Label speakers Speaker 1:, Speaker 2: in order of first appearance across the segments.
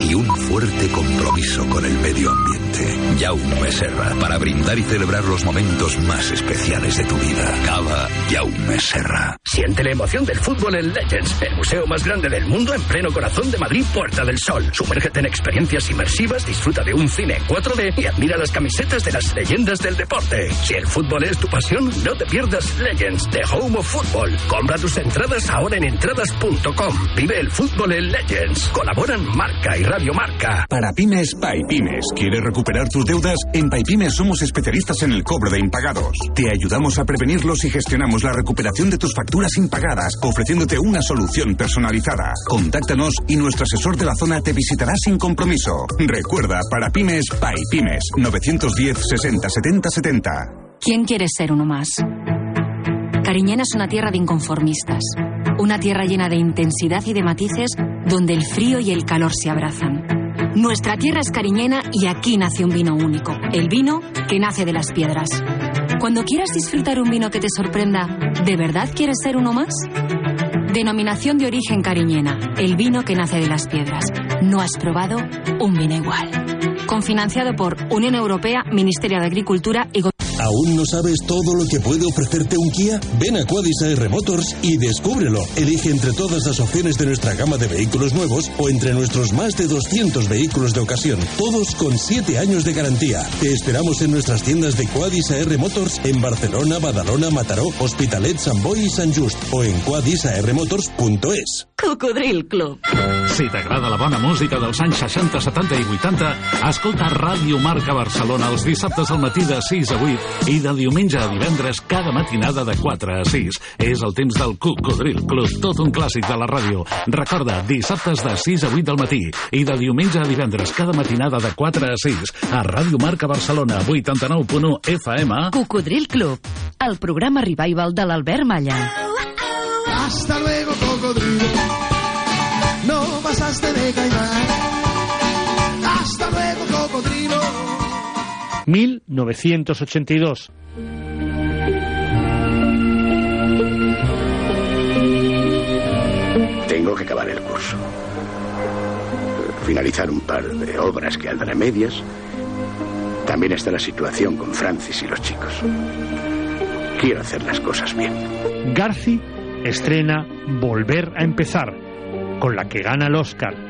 Speaker 1: Y un fuerte compromiso con el medio ambiente. Jaume Serra, para brindar y celebrar los momentos más especiales de tu vida. Cava Jaume Serra.
Speaker 2: Siente la emoción del fútbol en Legends, el museo más grande del mundo en pleno corazón de Madrid, Puerta del Sol. Sumérgete en experiencias inmersivas, disfruta de un cine en 4D y admira las camisetas de las leyendas del deporte. Si el fútbol es tu pasión, no te pierdas Legends, The Home of Football. Compra tus entradas ahora en entradas.com. Vive el fútbol en Legends. Colaboran Marca y Radio Marca.
Speaker 3: Para pymes, PayPymes. ¿Quieres recuperar tus deudas? En PayPymes somos especialistas en el cobro de impagados. Te ayudamos a prevenirlos y gestionamos la recuperación de tus facturas impagadas, ofreciéndote una solución personalizada. Contáctanos y nuestro asesor de la zona te visitará sin compromiso. Recuerda, para pymes, PayPymes. 910 60 70 70.
Speaker 4: ¿Quién quiere ser uno más? Cariñena es una tierra de inconformistas, una tierra llena de intensidad y de matices donde el frío y el calor se abrazan. Nuestra tierra es cariñena y aquí nace un vino único, el vino que nace de las piedras. Cuando quieras disfrutar un vino que te sorprenda, ¿de verdad quieres ser uno más? Denominación de origen cariñena, el vino que nace de las piedras. No has probado un vino igual. Confinanciado por Unión Europea, Ministerio de Agricultura y Gobierno.
Speaker 5: ¿Aún no sabes todo lo que puede ofrecerte un Kia? Ven a Quadis AR Motors y descúbrelo. Elige entre todas las opciones de nuestra gama de vehículos nuevos o entre nuestros más de 200 vehículos de ocasión, todos con 7 años de garantía. Te esperamos en nuestras tiendas de Quadis AR Motors en Barcelona, Badalona, Mataró, Hospitalet, Sant Boi i Sant Just o en quadisarmotors.es.
Speaker 6: Cocodril Club.
Speaker 7: Si t'agrada la bona música dels anys 60, 70 i 80, escolta Ràdio Marca Barcelona els dissabtes al matí de 6 a 8 i de diumenge a divendres cada matinada de 4 a 6. És el temps del Cocodril Club, tot un clàssic de la ràdio. Recorda, dissabtes de 6 a 8 del matí i de diumenge a divendres cada matinada de 4 a 6 a Ràdio Marca Barcelona 89.1 FM.
Speaker 8: Cocodril Club, el programa revival de l'Albert Malla.
Speaker 9: Hasta luego, cocodrilo. No pasaste de caimán. Hasta luego.
Speaker 10: 1982.
Speaker 11: Tengo que acabar el curso. Finalizar un par de obras que andan a medias. También está la situación con Francis y los chicos. Quiero hacer las cosas bien.
Speaker 10: Garci estrena Volver a empezar, con la que gana el Oscar.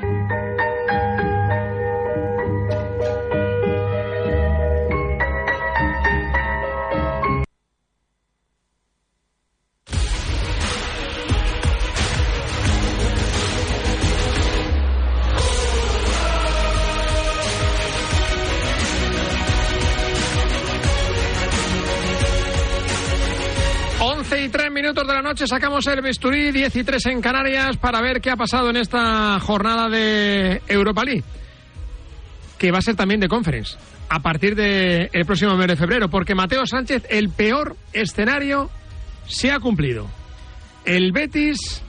Speaker 12: Minutos de la noche sacamos el bisturí, 10 y 3 en Canarias, para ver qué ha pasado en esta jornada de Europa League, que va a ser también de conference, a partir del próximo mes de febrero, porque Mateo Sánchez, el peor escenario se ha cumplido. El Betis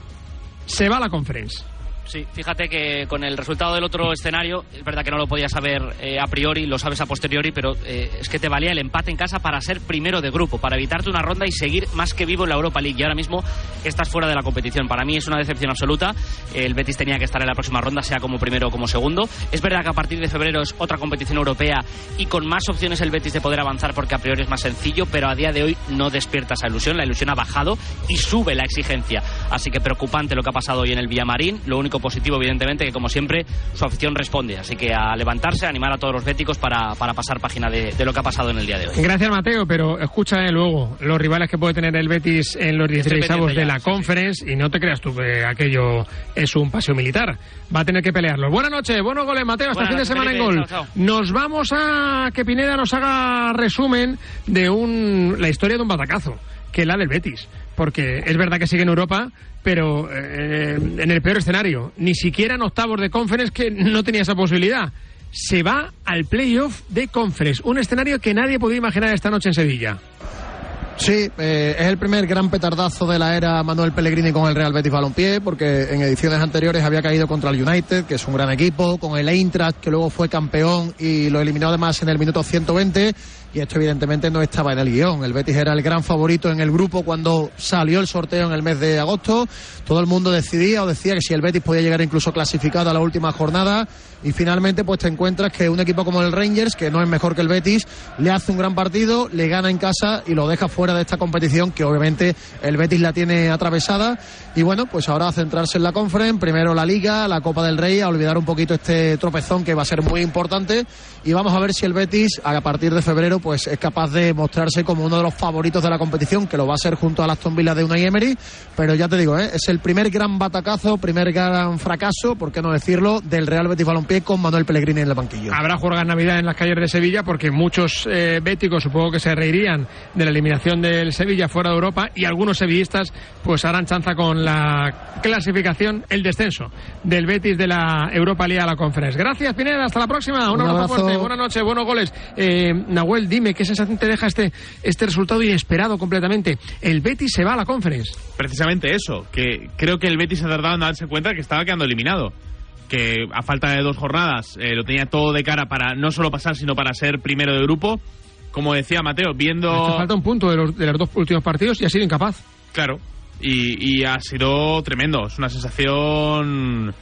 Speaker 12: se va a la conference.
Speaker 13: Sí, fíjate que con el resultado del otro escenario, es verdad que no lo podías saber eh, a priori, lo sabes a posteriori, pero eh, es que te valía el empate en casa para ser primero de grupo, para evitarte una ronda y seguir más que vivo en la Europa League. Y ahora mismo estás fuera de la competición. Para mí es una decepción absoluta. El Betis tenía que estar en la próxima ronda, sea como primero o como segundo. Es verdad que a partir de febrero es otra competición europea y con más opciones el Betis de poder avanzar porque a priori es más sencillo, pero a día de hoy no despierta esa ilusión. La ilusión ha bajado y sube la exigencia. Así que preocupante lo que ha pasado hoy en el Villamarín. Lo único positivo, evidentemente, que como siempre su afición responde. Así que a levantarse, a animar a todos los béticos para, para pasar página de, de, lo que ha pasado en el día de hoy.
Speaker 12: Gracias, Mateo, pero escucha eh, luego los rivales que puede tener el Betis en los 16 avos de la sí, Conference y no te creas tú que aquello es un paseo militar. Va a tener que pelearlo. Buenas noches, buenos goles, Mateo, hasta el fin de semana Felipe, en gol. Chao, chao. Nos vamos a que Pineda nos haga resumen de un, la historia de un batacazo, que es la del Betis. Porque es verdad que sigue en Europa, pero eh, en el peor escenario. Ni siquiera en octavos de conference que no tenía esa posibilidad. Se va al playoff de conference, un escenario que nadie podía imaginar esta noche en Sevilla.
Speaker 14: Sí, eh, es el primer gran petardazo de la era Manuel Pellegrini con el Real Betis Balompié, porque en ediciones anteriores había caído contra el United, que es un gran equipo, con el Eintracht, que luego fue campeón y lo eliminó además en el minuto 120 y esto evidentemente no estaba en el guion. El Betis era el gran favorito en el grupo cuando salió el sorteo en el mes de agosto. Todo el mundo decidía o decía que si el Betis podía llegar incluso clasificado a la última jornada y finalmente pues te encuentras que un equipo como el Rangers, que no es mejor que el Betis, le hace un gran partido, le gana en casa y lo deja fuera de esta competición que obviamente el Betis la tiene atravesada y bueno, pues ahora a centrarse en la Conference, primero la Liga, la Copa del Rey, a olvidar un poquito este tropezón que va a ser muy importante y vamos a ver si el Betis a partir de febrero pues es capaz de mostrarse como uno de los favoritos de la competición, que lo va a ser junto al Aston Villa de Unai Emery, pero ya te digo, ¿eh? es el primer gran batacazo, primer gran fracaso, por qué no decirlo, del Real Betis Balompié con Manuel Pellegrini en el banquillo.
Speaker 12: Habrá juega Navidad en las calles de Sevilla porque muchos eh, béticos supongo que se reirían de la eliminación del Sevilla fuera de Europa y algunos sevillistas pues harán chanza con la clasificación, el descenso del Betis de la Europa League a la Conference. Gracias Pineda, hasta la próxima, un, un abrazo, abrazo, fuerte, buenas noches, buenos goles. Eh, Nahuel, dime qué sensación te deja este, este resultado inesperado completamente. El Betis se va a la Conference.
Speaker 15: Precisamente eso, que creo que el Betis ha tardado en darse cuenta que estaba quedando eliminado que a falta de dos jornadas eh, lo tenía todo de cara para no solo pasar, sino para ser primero de grupo. Como decía Mateo, viendo.
Speaker 12: Falta un punto de los, de los dos últimos partidos y ha sido incapaz.
Speaker 15: Claro, y, y ha sido tremendo. Es una sensación.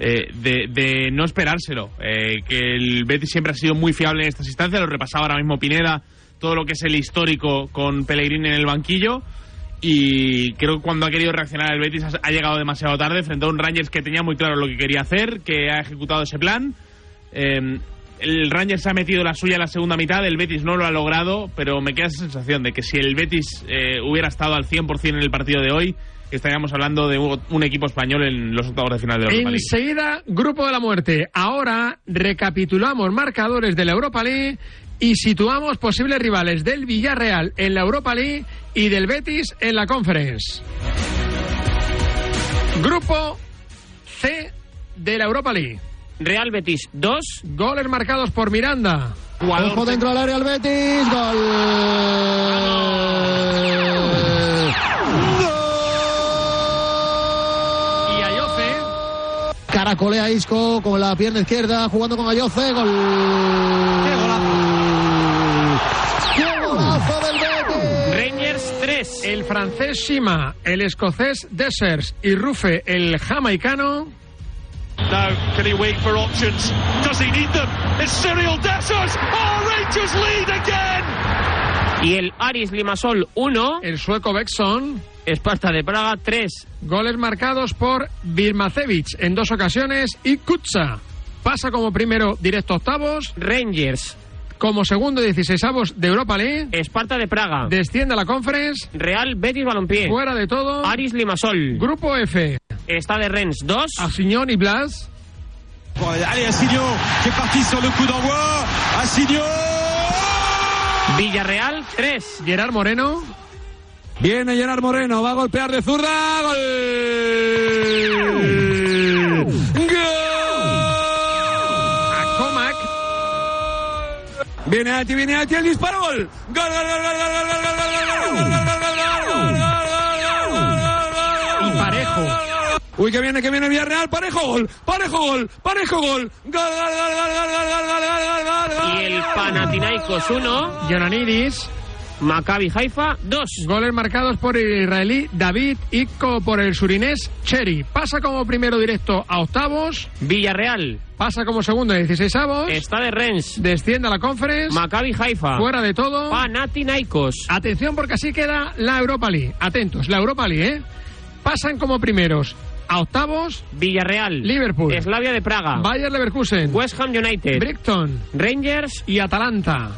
Speaker 15: Eh, de, de, no esperárselo. Eh, que el Betis siempre ha sido muy fiable en estas instancias. Lo repasaba ahora mismo Pineda, todo lo que es el histórico con Pellegrini en el banquillo y creo que cuando ha querido reaccionar el Betis ha, llegado demasiado tarde frente a un Rangers que tenía muy claro lo que quería hacer, que ha ejecutado ese plan. Eh, el Rangers ha metido la suya en la segunda mitad, el Betis no lo ha logrado, pero me queda esa sensación de que si el Betis eh, hubiera estado al 100% en el partido de hoy, estaríamos hablando de un equipo español en los octavos de final de la Europa League.
Speaker 12: Enseguida, Grupo de la Muerte. Ahora recapitulamos marcadores de la Europa League y situamos posibles rivales del Villarreal en la Europa League y del Betis en la Conference. Grupo C de la Europa League.
Speaker 13: Real Betis 2.
Speaker 12: Goles marcados por Miranda.
Speaker 14: Jugador Ojo dentro del área al Betis. Gol. Caracolea Isco con la pierna izquierda jugando con Ayoce. Gol.
Speaker 12: ¡Qué golazo!
Speaker 14: ¡Qué golazo del Betis!
Speaker 13: Rangers 3.
Speaker 12: El francés Shima, el escocés Dessers y Rufe, el jamaicano.
Speaker 16: Now, can he wait for options? Does he need them? It's Cyril Dessers! Oh, Rangers lead again!
Speaker 13: Y el Aris Limasol 1.
Speaker 12: El sueco Bexon.
Speaker 13: Esparta de Praga 3.
Speaker 12: Goles marcados por Birmacevic en dos ocasiones y Kutsa. Pasa como primero directo octavos.
Speaker 13: Rangers.
Speaker 12: Como segundo 16 avos de Europa League.
Speaker 13: Esparta de Praga.
Speaker 12: Desciende a la Conference.
Speaker 13: Real Betis Balompié.
Speaker 12: Fuera de todo.
Speaker 13: Aris Limasol.
Speaker 12: Grupo F.
Speaker 13: Está de Rennes 2.
Speaker 12: Asignon y Blas.
Speaker 16: Allez, Assignon, qui est parti sur le coup d'envoi. Assignon
Speaker 13: Villarreal 3.
Speaker 12: Gerard Moreno.
Speaker 17: Viene Gerard Moreno, va a golpear de zurda. ¡Gol!
Speaker 12: Comac.
Speaker 17: Viene Ati, viene Ati, el disparo, gol. Gol, gol, gol, gol, gol, gol, gol, gol, gol, gol, gol, gol, gol, gol, gol, gol,
Speaker 12: Y Parejo.
Speaker 17: Uy, que viene, que viene Villarreal. Parejo gol, parejo gol, parejo gol. Gol, gol, gol, gol, gol, gol, gol, gol, gol, gol,
Speaker 18: Y el Panathinaikos 1,
Speaker 12: Jonanidis.
Speaker 18: Maccabi Haifa 2.
Speaker 12: Goles marcados por el israelí David Icko por el surinés Cherry. Pasa como primero directo a octavos.
Speaker 18: Villarreal.
Speaker 12: Pasa como segundo en 16 avos.
Speaker 18: Está de Rennes.
Speaker 12: Desciende a la conference.
Speaker 18: Maccabi Haifa.
Speaker 12: Fuera de todo.
Speaker 18: Panathinaikos.
Speaker 12: Atención porque así queda la Europa League. Atentos, la Europa League, ¿eh? Pasan como primeros a octavos.
Speaker 18: Villarreal.
Speaker 12: Liverpool.
Speaker 18: Slavia de Praga.
Speaker 12: Bayer Leverkusen.
Speaker 18: West Ham United.
Speaker 12: Brighton.
Speaker 18: Rangers.
Speaker 12: Y Atalanta.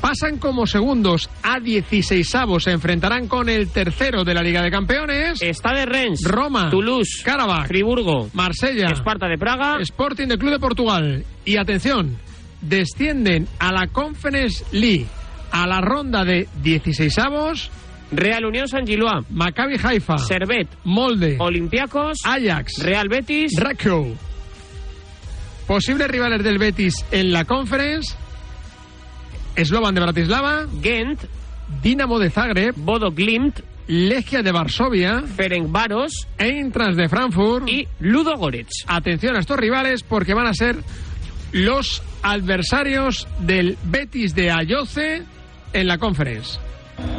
Speaker 12: Pasan como segundos a 16 avos. Se enfrentarán con el tercero de la Liga de Campeones.
Speaker 18: Está de Rennes.
Speaker 12: Roma.
Speaker 18: Toulouse.
Speaker 12: Karabakh.
Speaker 18: Friburgo.
Speaker 12: Marsella.
Speaker 18: Esparta de Praga.
Speaker 12: Sporting del Club de Portugal. Y atención, descienden a la Conference League a la ronda de 16 avos.
Speaker 18: Real Unión San Gilois.
Speaker 12: Maccabi Haifa.
Speaker 18: Servet.
Speaker 12: Molde.
Speaker 18: Olympiacos.
Speaker 12: Ajax.
Speaker 18: Real Betis.
Speaker 12: Rakow. Posibles rivales del Betis en la Conference. Slovan de Bratislava.
Speaker 18: Gent.
Speaker 12: Dinamo de Zagreb.
Speaker 18: Bodo Glimt.
Speaker 12: Legia de Varsovia.
Speaker 18: Ferencváros.
Speaker 12: Eintracht de Frankfurt.
Speaker 18: Y Ludo Goretz.
Speaker 12: Atención a estos rivales porque van a ser los adversarios del Betis de Ayoce en la Conference.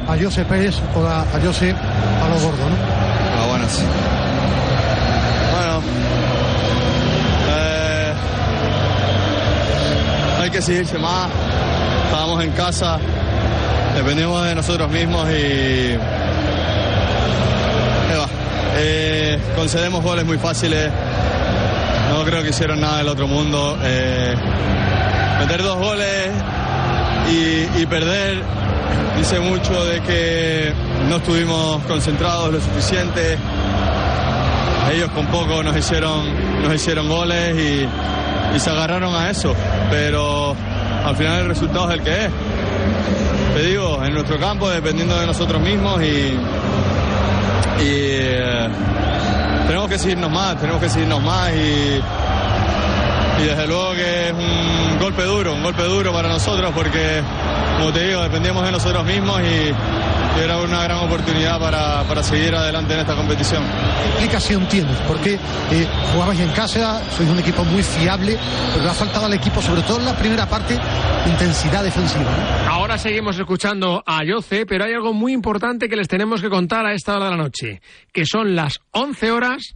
Speaker 19: Ayose Pérez o a Ayose a lo gordo, ¿no?
Speaker 20: Ah, buenas. Bueno. eh, hay que seguirse más. Estábamos en casa. Dependemos de nosotros mismos y. Ahí va. Eh, concedemos goles muy fáciles. No creo que hicieron nada del otro mundo. Eh, meter dos goles y, y perder dice mucho de que no estuvimos concentrados lo suficiente. Ellos con poco nos hicieron, nos hicieron goles y, y se agarraron a eso. Pero al final el resultado es el que es. Te digo, en nuestro campo, dependiendo de nosotros mismos y, eh, tenemos que seguirnos más, tenemos que seguirnos más y, y desde luego que es un golpe duro, un golpe duro para nosotros porque, como te digo, dependíamos de nosotros mismos y, era una gran oportunidad para, para seguir adelante en esta competición.
Speaker 19: ¿Qué explicación tienes? Porque eh, jugabais en casa, sois un equipo muy fiable, pero le ha faltado al equipo, sobre todo en la primera parte, intensidad defensiva. ¿no?
Speaker 12: Ahora seguimos escuchando a Ayoce, pero hay algo muy importante que les tenemos que contar a esta hora de la noche, que son las 11 horas,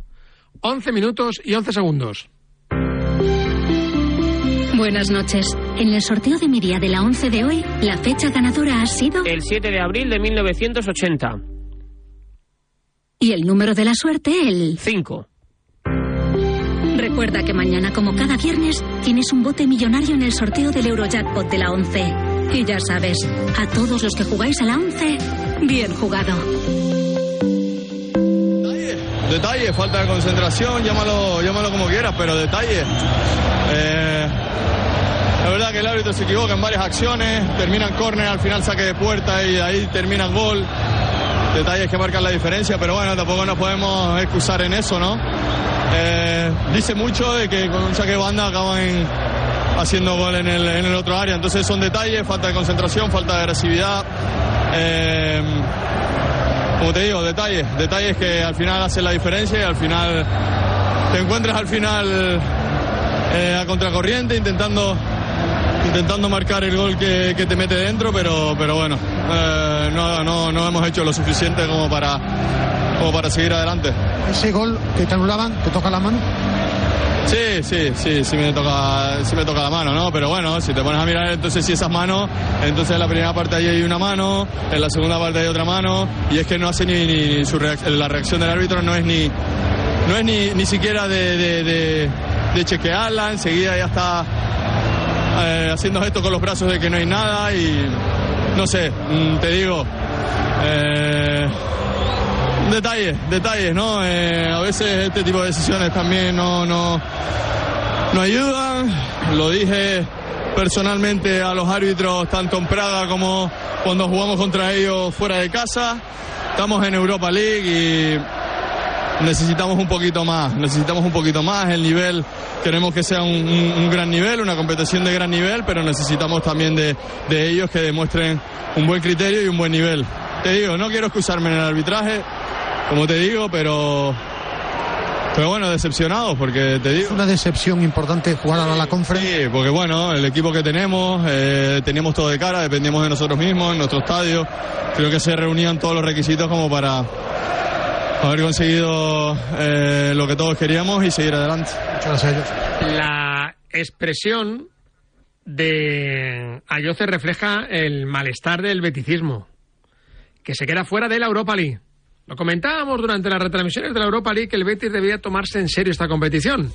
Speaker 12: 11 minutos y 11 segundos.
Speaker 4: Buenas noches. En el sorteo de mi día de la 11 de hoy, la fecha ganadora ha sido...
Speaker 18: El 7 de abril de 1980.
Speaker 4: Y el número de la suerte, el...
Speaker 18: 5.
Speaker 4: Recuerda que mañana, como cada viernes, tienes un bote millonario en el sorteo del Eurojackpot de la 11. Y ya sabes, a todos los que jugáis a la 11, bien jugado.
Speaker 20: Detalle, falta de concentración, llámalo, llámalo como quieras, pero detalle. Eh, la verdad que el árbitro se equivoca en varias acciones, terminan córner, al final saque de puerta y ahí termina gol. Detalles que marcan la diferencia, pero bueno, tampoco nos podemos excusar en eso, ¿no? Eh, dice mucho de que con un saque de banda acaban haciendo gol en el, en el otro área, entonces son detalles, falta de concentración, falta de agresividad. Eh, como te digo, detalles, detalles que al final hacen la diferencia y al final te encuentras al final eh, a contracorriente intentando intentando marcar el gol que, que te mete dentro, pero, pero bueno, eh, no, no, no hemos hecho lo suficiente como para, como para seguir adelante.
Speaker 19: Ese gol que te anulaban, ¿te toca la mano?
Speaker 20: Sí, sí, sí, sí me toca, sí me toca la mano, ¿no? Pero bueno, si te pones a mirar entonces si esas manos, entonces en la primera parte ahí hay una mano, en la segunda parte hay otra mano, y es que no hace ni, ni su reac- la reacción del árbitro no es ni, no es ni, ni siquiera de, de, de- de chequearla, enseguida ya está eh, haciendo esto con los brazos de que no hay nada y no sé, mm, te digo, eh, detalles, detalles, ¿no? Eh, a veces este tipo de decisiones también no, no, no ayudan. Lo dije personalmente a los árbitros, tanto en Praga como cuando jugamos contra ellos fuera de casa. Estamos en Europa League y necesitamos un poquito más, necesitamos un poquito más. El nivel, queremos que sea un, un- un gran nivel, una competición de gran nivel, pero necesitamos también de, de ellos que demuestren un buen criterio y un buen nivel. Te digo, no quiero excusarme en el arbitraje, como te digo, pero Pero bueno, decepcionados porque te digo.
Speaker 19: Es una decepción importante jugar ahora la conferencia.
Speaker 20: Sí, porque bueno, el equipo que tenemos, eh, teníamos todo de cara, dependíamos de nosotros mismos, en nuestro estadio. Creo que se reunían todos los requisitos como para haber conseguido eh, lo que todos queríamos y seguir adelante.
Speaker 19: Muchas gracias a ellos.
Speaker 12: La expresión de Ayoce refleja el malestar del beticismo, que se queda fuera de la Europa League. Lo comentábamos durante las retransmisiones de la Europa League que el Betis debía tomarse en serio esta competición.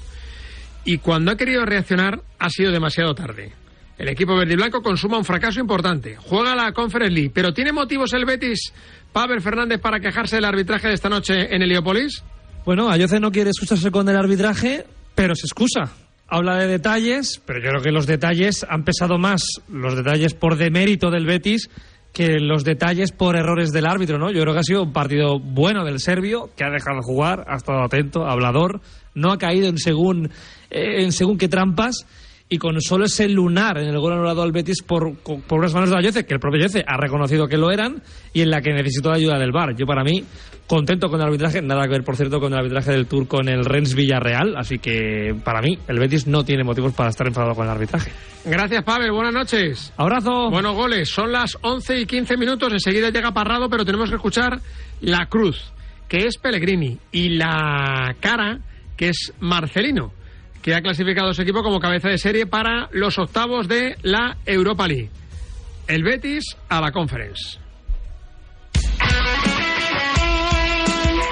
Speaker 12: Y cuando ha querido reaccionar ha sido demasiado tarde. El equipo verde y blanco consuma un fracaso importante. Juega la Conference League, pero ¿tiene motivos el Betis, Pavel Fernández, para quejarse del arbitraje de esta noche en Heliópolis?
Speaker 21: Bueno, Ayoce no quiere excusarse con el arbitraje, pero se excusa. Habla de detalles, pero yo creo que los detalles han pesado más, los detalles por demérito del Betis, que los detalles por errores del árbitro, ¿no? Yo creo que ha sido un partido bueno del serbio, que ha dejado jugar, ha estado atento, hablador, no ha caído en según, eh, en según qué trampas, y con solo ese lunar en el gol anulado al Betis por, por unas manos de Ayoce, que el propio Ayoce ha reconocido que lo eran, y en la que necesitó la ayuda del VAR. Yo, para mí, contento con el arbitraje, nada que ver, por cierto, con el arbitraje del Tour con el Rennes Villarreal, así que, para mí, el Betis no tiene motivos para estar enfadado con el arbitraje.
Speaker 12: Gracias, Pavel. Buenas noches.
Speaker 21: Abrazo.
Speaker 12: Buenos goles. Son las 11 y 15 minutos. Enseguida llega Parrado, pero tenemos que escuchar la cruz, que es Pellegrini, y la cara, que es Marcelino, que ha clasificado a su equipo como cabeza de serie para los octavos de la Europa League. El Betis a la Conference.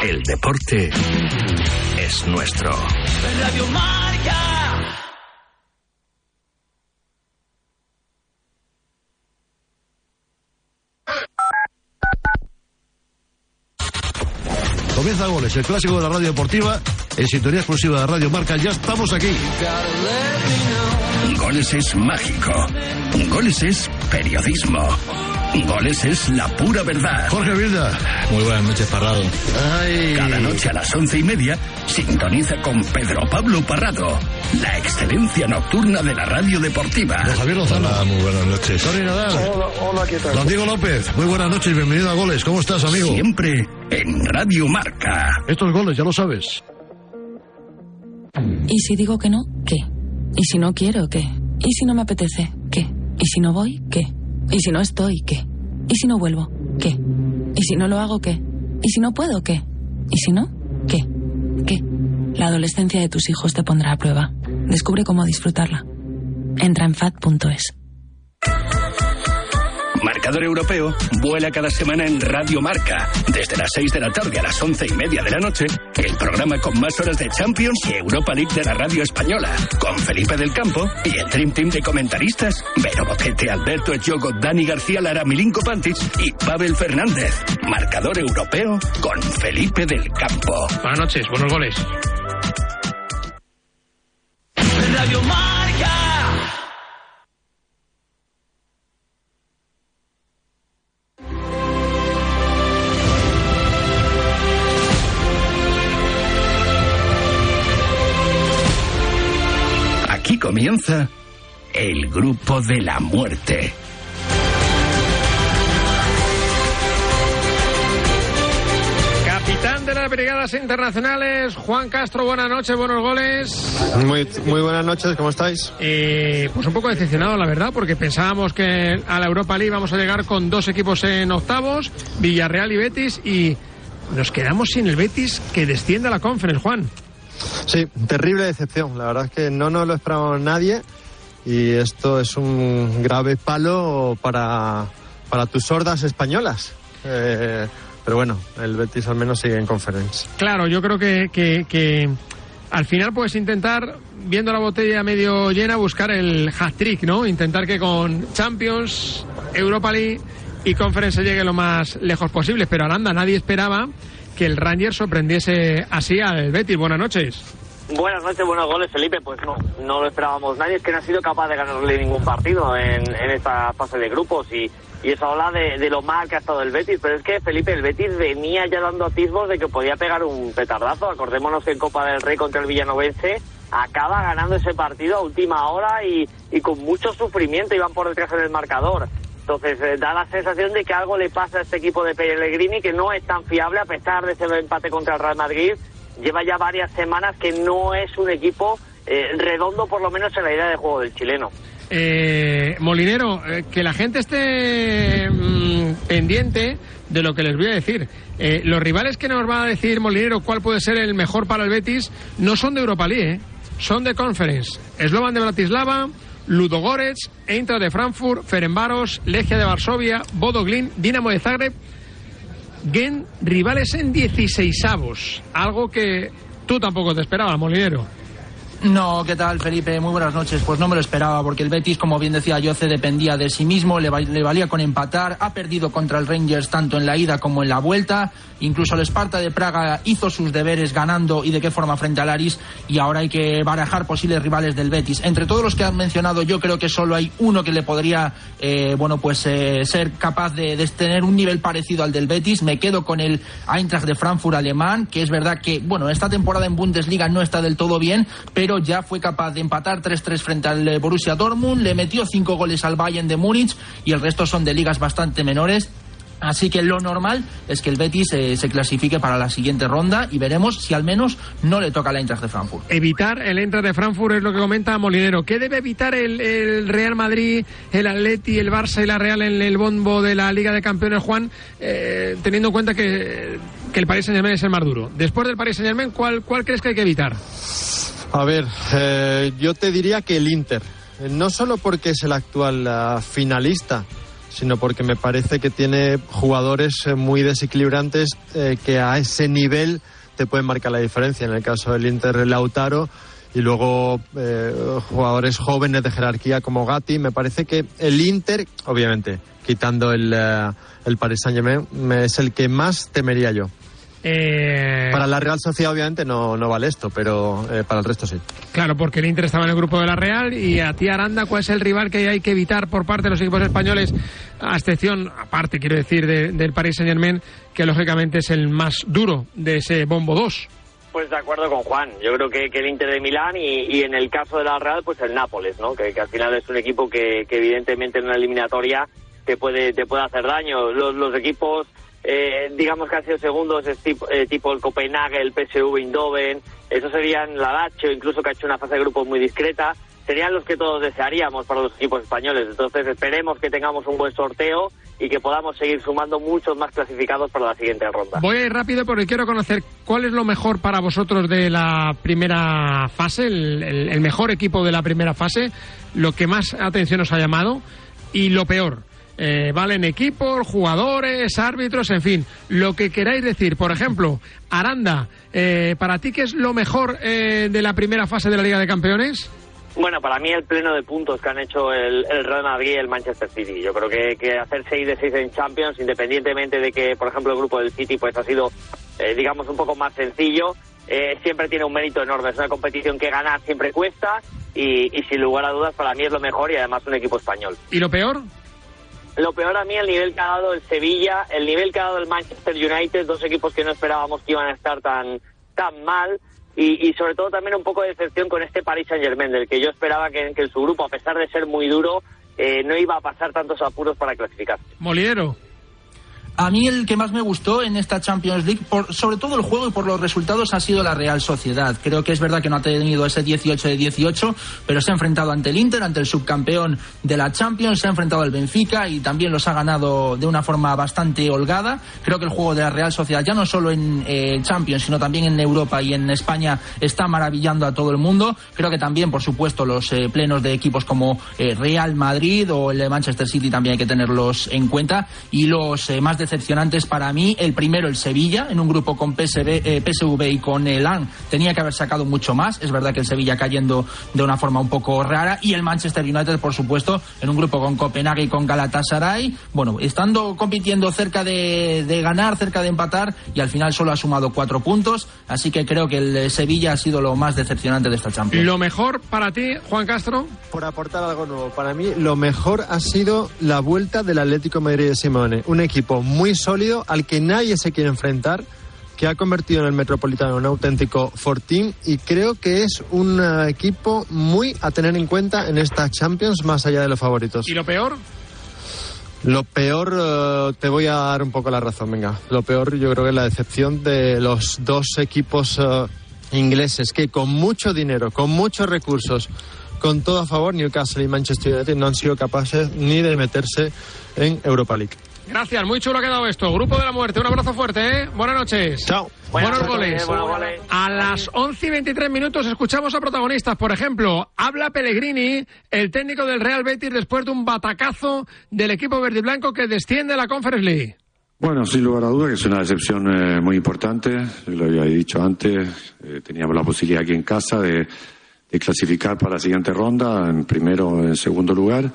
Speaker 2: El deporte es nuestro.
Speaker 22: Radio Marca.
Speaker 23: Comienza Goles, el clásico de la radio deportiva, en sintonía exclusiva de Radio Marca. Ya estamos aquí.
Speaker 2: Goles es mágico. Goles es periodismo. Goles es la pura verdad.
Speaker 23: Jorge Vilda.
Speaker 24: Muy buenas noches, Parrado.
Speaker 2: Cada noche a las once y media sintoniza con Pedro Pablo Parrado, la excelencia nocturna de la radio deportiva.
Speaker 23: Don Javier Lozano.
Speaker 24: Hola, muy buenas noches.
Speaker 23: Tony Nadal.
Speaker 25: Hola, hola, ¿qué tal?
Speaker 23: Don Diego López. Muy buenas noches, bienvenido a Goles. ¿Cómo estás, amigo?
Speaker 2: Siempre en Radio Marca.
Speaker 23: Estos goles, ya lo sabes.
Speaker 26: ¿Y si digo que no? ¿Qué? ¿Y si no quiero? ¿Qué? ¿Y si no me apetece? ¿Qué? ¿Y si no voy? ¿Qué? ¿Y si no estoy? ¿Qué? ¿Y si no vuelvo? ¿Qué? ¿Y si no lo hago? ¿Qué? ¿Y si no puedo? ¿Qué? ¿Y si no? ¿Qué? ¿Qué? La adolescencia de tus hijos te pondrá a prueba. Descubre cómo disfrutarla. Entra en fat.es.
Speaker 2: Marcador Europeo vuela cada semana en Radio Marca. Desde las 6 de la tarde a las once y media de la noche, el programa con más horas de Champions y Europa League de la radio española. Con Felipe del Campo y el Dream Team de comentaristas, Vero Boquete, Alberto Echogo, Dani García Lara, Milinko Pantic y Pavel Fernández. Marcador Europeo con Felipe del Campo.
Speaker 12: Buenas noches, buenos goles.
Speaker 2: Comienza el grupo de la muerte.
Speaker 12: Capitán de las Brigadas Internacionales, Juan Castro, buenas noches, buenos goles.
Speaker 27: Muy, muy buenas noches, ¿cómo estáis?
Speaker 12: Eh, pues un poco decepcionado, la verdad, porque pensábamos que a la Europa League íbamos a llegar con dos equipos en octavos, Villarreal y Betis, y nos quedamos sin el Betis que desciende a la Conference, Juan.
Speaker 27: Sí, terrible decepción. La verdad es que no nos lo esperábamos nadie y esto es un grave palo para, para tus sordas españolas. Eh, pero bueno, el Betis al menos sigue en conference.
Speaker 12: Claro, yo creo que, que, que al final puedes intentar, viendo la botella medio llena, buscar el hat-trick, ¿no? Intentar que con Champions, Europa League y Conference llegue lo más lejos posible. Pero Aranda, nadie esperaba que el Rangers sorprendiese así al Betis. Buenas noches.
Speaker 28: Buenas noches, buenos goles, Felipe. Pues no, no lo esperábamos nadie. Es que no ha sido capaz de ganarle ningún partido en, en esta fase de grupos y, y eso habla de, de, lo mal que ha estado el Betis. Pero es que, Felipe, el Betis venía ya dando atisbos de que podía pegar un petardazo. Acordémonos que en Copa del Rey contra el Villanovense acaba ganando ese partido a última hora y, y con mucho sufrimiento iban por detrás en el marcador. Entonces eh, da la sensación de que algo le pasa a este equipo de Pellegrini que no es tan fiable a pesar de ese empate contra el Real Madrid lleva ya varias semanas que no es un equipo eh, redondo, por lo menos en la idea de juego del chileno.
Speaker 12: Eh, Molinero, eh, que la gente esté mm, pendiente de lo que les voy a decir. Eh, los rivales que nos va a decir Molinero cuál puede ser el mejor para el Betis no son de Europa League, ¿eh? son de Conference. Slovan de Bratislava, Ludogorets, Eintracht de Frankfurt, Ferenbaros, Legia de Varsovia, Bodo Glin, Dinamo de Zagreb, Gen, rivales en 16avos. Algo que tú tampoco te esperabas, Molinero.
Speaker 29: No, ¿qué tal, Felipe? Muy buenas noches. Pues no me lo esperaba, porque el Betis, como bien decía Yoce, dependía de sí mismo, le, valía con empatar, ha perdido contra el Rangers tanto en la ida como en la vuelta, incluso el Esparta de Praga hizo sus deberes ganando y de qué forma frente al Aris, y ahora hay que barajar posibles rivales del Betis. Entre todos los que han mencionado, yo creo que solo hay uno que le podría, eh, bueno, pues eh, ser capaz de, de, tener un nivel parecido al del Betis. Me quedo con el Eintracht de Frankfurt alemán, que es verdad que, bueno, esta temporada en Bundesliga no está del todo bien, pero ya fue capaz de empatar 3-3 frente al Borussia Dortmund, le metió cinco goles al Bayern de Múnich y el resto son de ligas bastante menores. Así que lo normal es que el Betis eh, se clasifique para la siguiente ronda y veremos si al menos no le toca la Eintracht de Frankfurt.
Speaker 12: Evitar el Eintracht de Frankfurt es lo que comenta Molinero. ¿Qué debe evitar el, Real Madrid, el Atleti, el Barça y la Real en el bombo de la Liga de Campeones, Juan, eh, teniendo en cuenta que, el Paris Saint-Germain es el más duro? Después del Paris Saint-Germain, ¿cuál, ¿cuál crees que hay que evitar?
Speaker 27: A ver, eh, yo te diría que el Inter, no solo porque es el actual uh, finalista, sino porque me parece que tiene jugadores eh, muy desequilibrantes eh, que a ese nivel te pueden marcar la diferencia. En el caso del Inter, Lautaro y luego eh, jugadores jóvenes de jerarquía como Gatti. Me parece que el Inter, obviamente, quitando el, el Paris Saint-Germain, es el que más temería yo.
Speaker 12: Eh...
Speaker 27: Para la Real Sociedad obviamente no, no vale esto, pero eh, para el resto sí.
Speaker 12: Claro, porque el Inter estaba en el grupo de la Real y a ti Aranda, ¿cuál es el rival que hay que evitar por parte de los equipos españoles? A excepción, aparte quiero decir, de, del Paris Saint Germain, que lógicamente es el más duro de ese bombo 2.
Speaker 28: Pues de acuerdo con Juan. Yo creo que, que el Inter de Milán y, y, en el caso de la Real, pues el Nápoles, ¿no? Que, que al final es un equipo que, que, evidentemente en una eliminatoria te puede, te puede hacer daño. Los, los equipos eh, digamos que han sido segundos es tipo, eh, tipo, el Copenhague, el PSV Eindhoven, esos serían la Lazio, incluso que ha hecho una fase de grupos muy discreta, serían los que todos desearíamos para los equipos españoles. Entonces esperemos que tengamos un buen sorteo y que podamos seguir sumando muchos más clasificados para la siguiente ronda.
Speaker 12: Voy rápido porque quiero conocer cuál es lo mejor para vosotros de la primera fase, el, el, el mejor equipo de la primera fase, lo que más atención os ha llamado y lo peor. Eh, valen equipos, jugadores, árbitros, en fin, lo que queráis decir. Por ejemplo, Aranda, eh, ¿para ti qué es lo mejor eh, de la primera fase de la Liga de Campeones?
Speaker 28: Bueno, para mí el pleno de puntos que han hecho el, el Real Madrid y el Manchester City. Yo creo que, que hacer 6 de 6 en Champions, independientemente de que, por ejemplo, el grupo del City pues ha sido, eh, digamos, un poco más sencillo, eh, siempre tiene un mérito enorme. Es una competición que ganar siempre cuesta y, y sin lugar a dudas para mí es lo mejor y además un equipo español.
Speaker 12: ¿Y lo peor?
Speaker 28: Lo peor a mí el nivel que ha dado el Sevilla, el nivel que ha dado el Manchester United, dos equipos que no esperábamos que iban a estar tan, tan mal. Y, y sobre todo también un poco de decepción con este Paris Saint Germain, del que yo esperaba que, que su grupo, a pesar de ser muy duro, eh, no iba a pasar tantos apuros para clasificar.
Speaker 12: Molinero.
Speaker 29: A mí el que más me gustó en esta Champions League, por, sobre todo el juego y por los resultados, ha sido la Real Sociedad. Creo que es verdad que no ha tenido ese 18 de 18, pero se ha enfrentado ante el Inter, ante el subcampeón de la Champions, se ha enfrentado al Benfica y también los ha ganado de una forma bastante holgada. Creo que el juego de la Real Sociedad, ya no solo en eh, Champions, sino también en Europa y en España, está maravillando a todo el mundo. Creo que también, por supuesto, los eh, plenos de equipos como eh, Real Madrid o el de Manchester City también hay que tenerlos en cuenta. Y los más decepcionantes para mí, el primero, el Sevilla, en un grupo con PSV, eh, PSV y con el AN, tenía que haber sacado mucho más. Es verdad que el Sevilla cayendo de una forma un poco rara. Y el Manchester United, por supuesto, en un grupo con Copenhague y con Galatasaray. Bueno, estando compitiendo cerca de, de ganar, cerca de empatar, y al final solo ha sumado cuatro puntos. Así que creo que el Sevilla ha sido lo más decepcionante de esta Champions.
Speaker 12: Lo mejor para ti, Juan Castro.
Speaker 27: Por aportar algo nuevo, para mí lo mejor ha sido la vuelta del Atlético Madrid de Simone. Un equipo muy sólido al que nadie se quiere enfrentar que ha convertido en el Metropolitano un auténtico fortín y creo que es un uh, equipo muy a tener en cuenta en esta Champions más allá de los favoritos.
Speaker 12: ¿Y lo peor?
Speaker 27: Lo peor, eh, te voy a dar un poco la razón, venga. Lo peor yo creo que es la decepción de los dos equipos eh, ingleses que con mucho dinero, con muchos recursos, con todo a favor, Newcastle y Manchester United no han sido capaces ni de meterse en Europa League.
Speaker 12: Gracias, muy chulo ha quedado esto. Grupo de la muerte, un abrazo fuerte, ¿eh? Buenas noches.
Speaker 27: Chao.
Speaker 12: Buenos
Speaker 28: Buenas
Speaker 12: goles.
Speaker 28: noches, buenos goles.
Speaker 12: A las 11 y 23 minutos escuchamos a protagonistas. Por ejemplo, habla Pellegrini, el técnico del Real Betis, después de un batacazo del equipo verde y blanco que desciende a la Conference League.
Speaker 30: Bueno, sin lugar a duda que es una decepción eh, muy importante. Lo había dicho antes, eh, teníamos la posibilidad aquí en casa de, de clasificar para la siguiente ronda, en primero o en segundo lugar.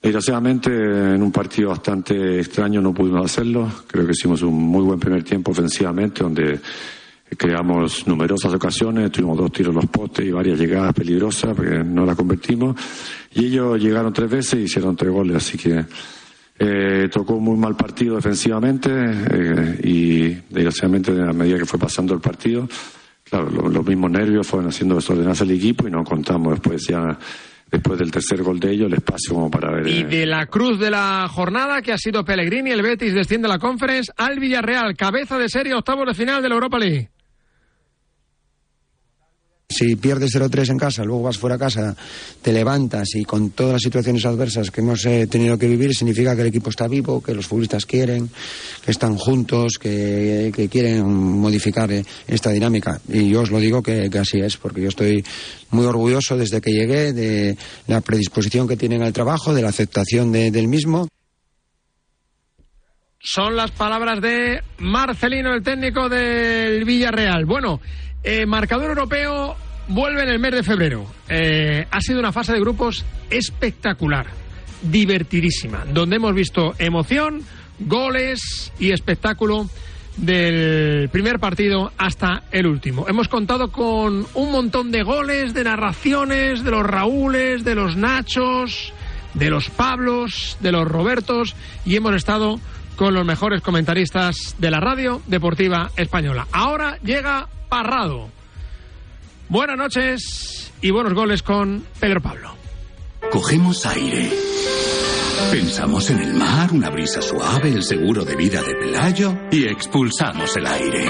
Speaker 30: Desgraciadamente, en un partido bastante extraño no pudimos hacerlo. Creo que hicimos un muy buen primer tiempo ofensivamente, donde creamos numerosas ocasiones, tuvimos dos tiros en los postes y varias llegadas peligrosas, porque no las convertimos. Y ellos llegaron tres veces y hicieron tres goles, así que eh, tocó un muy mal partido defensivamente eh, y desgraciadamente a medida que fue pasando el partido, claro, lo- los mismos nervios fueron haciendo desordenarse el equipo y no contamos después ya, después del tercer gol de ellos, el espacio como para ver.
Speaker 12: Y
Speaker 30: eh,
Speaker 12: de la cruz de la jornada, que ha sido Pellegrini, el Betis desciende a la Conference, al Villarreal, cabeza de serie, octavos de final de la Europa League.
Speaker 31: Si pierdes 0-3 en casa, luego vas fuera a casa, te levantas y con todas las situaciones adversas que hemos eh, tenido que vivir, significa que el equipo está vivo, que los futbolistas quieren, que están juntos, que, quieren modificar eh, esta dinámica. Y yo os lo digo que, que así es, porque yo estoy muy orgulloso desde que llegué de la predisposición que tienen al trabajo, de la aceptación de- del mismo.
Speaker 12: Son las palabras de Marcelino, el técnico del Villarreal. Bueno, eh, marcador europeo vuelve en el mes de febrero. Eh, ha sido una fase de grupos espectacular, divertidísima, donde hemos visto emoción, goles y espectáculo del primer partido hasta el último. Hemos contado con un montón de goles, de narraciones, de los Raúles, de los Nachos, de los Pablos, de los Robertos y hemos estado con los mejores comentaristas de la radio deportiva española. Ahora llega Parrado. Buenas noches y buenos goles con Pedro Pablo.
Speaker 32: Cogemos aire. Pensamos en el mar, una brisa suave, el seguro de vida de Pelayo y expulsamos el aire.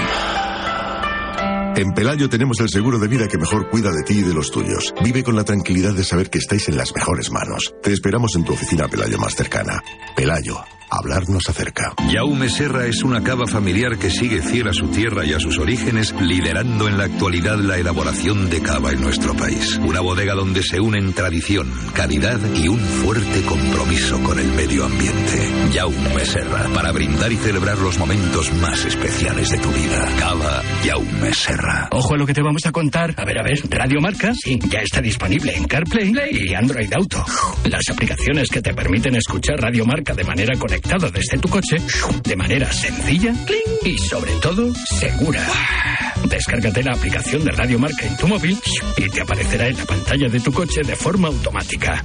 Speaker 33: En Pelayo tenemos el seguro de vida que mejor cuida de ti y de los tuyos. Vive con la tranquilidad de saber que estáis en las mejores manos. Te esperamos en tu oficina Pelayo más cercana. Pelayo, hablar nos acerca.
Speaker 34: Jaume Serra es una cava familiar que sigue fiel a su tierra y a sus orígenes, liderando en la actualidad la elaboración de cava en nuestro país. Una bodega donde se unen tradición, calidad y un fuerte compromiso con el medio ambiente. Jaume Serra, para brindar y celebrar los momentos más especiales de tu vida. Cava Jaume Serra.
Speaker 2: Ojo a lo que te vamos a contar. A ver, a ver, Radio Marca, sí, ya está disponible en CarPlay y Android Auto. Las aplicaciones que te permiten escuchar Radio Marca de manera conectada desde tu coche, de manera sencilla y sobre todo segura. Descárgate la aplicación de Radio Marca en tu móvil y te aparecerá en la pantalla de tu coche de forma automática.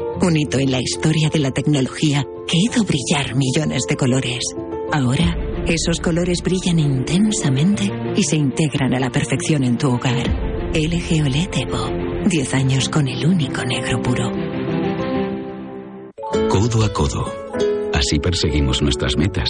Speaker 25: Un hito en la historia de la tecnología que hizo brillar millones de colores. Ahora, esos colores brillan intensamente y se integran a la perfección en tu hogar. LG OLED Evo. 10 años con el único negro puro.
Speaker 35: Codo a codo. Así perseguimos nuestras metas.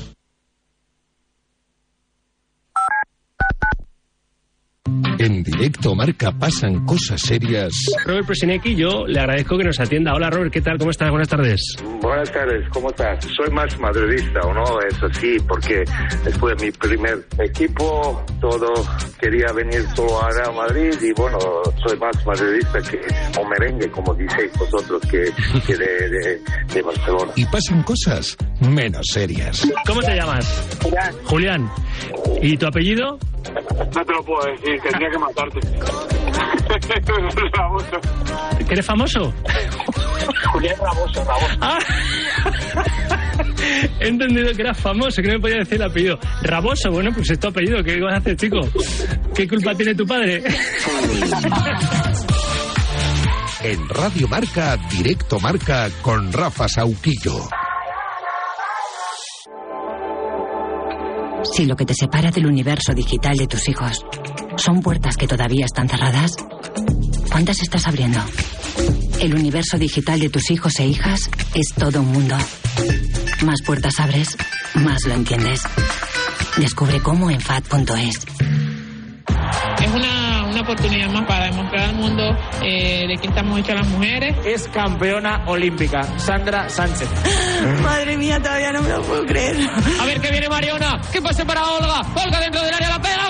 Speaker 36: Directo Marca pasan cosas serias.
Speaker 37: Robert Presinecki, yo le agradezco que nos atienda. Hola Robert, ¿qué tal? ¿Cómo estás? Buenas tardes.
Speaker 38: Buenas tardes, ¿cómo estás? Soy más madridista, ¿o no? Eso sí, porque después de mi primer equipo, todo quería venir solo a Real Madrid y bueno, soy más madridista que o merengue, como diceis vosotros, que, que de, de- de Barcelona.
Speaker 36: Y pasan cosas menos serias.
Speaker 37: ¿Cómo te llamas?
Speaker 28: Julián.
Speaker 37: Julián. ¿Y tu apellido?
Speaker 28: No te lo puedo decir, tendría que matarte. Raboso.
Speaker 37: ¿Que eres famoso?
Speaker 28: Julián Raboso, Raboso.
Speaker 37: Ah. He entendido que eras famoso, que no me podía decir el apellido. Raboso, bueno, pues es tu apellido. ¿Qué vas a hacer, chico? ¿Qué culpa tiene tu padre?
Speaker 36: En Radio Marca, Directo Marca con Rafa Sauquillo.
Speaker 39: Si lo que te separa del universo digital de tus hijos son puertas que todavía están cerradas, ¿cuántas estás abriendo? El universo digital de tus hijos e hijas es todo un mundo. Más puertas abres, más lo entiendes. Descubre cómo en FAD.es.
Speaker 40: Es una, una oportunidad más para demostrar al mundo eh, de qué estamos hechas las mujeres.
Speaker 41: Es campeona olímpica, Sandra Sánchez.
Speaker 40: Madre mía, todavía no me lo puedo creer.
Speaker 41: A ver que viene Mariona. ¿Qué pase para Olga? Olga dentro del área, la pega.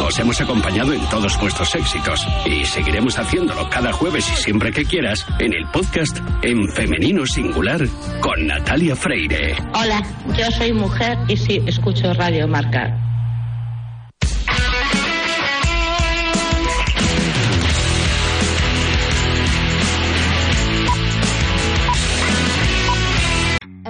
Speaker 2: Os hemos acompañado en todos vuestros éxitos y seguiremos haciéndolo cada jueves y siempre que quieras en el podcast en femenino singular con Natalia Freire.
Speaker 42: Hola, yo soy mujer y sí, escucho Radio Marca.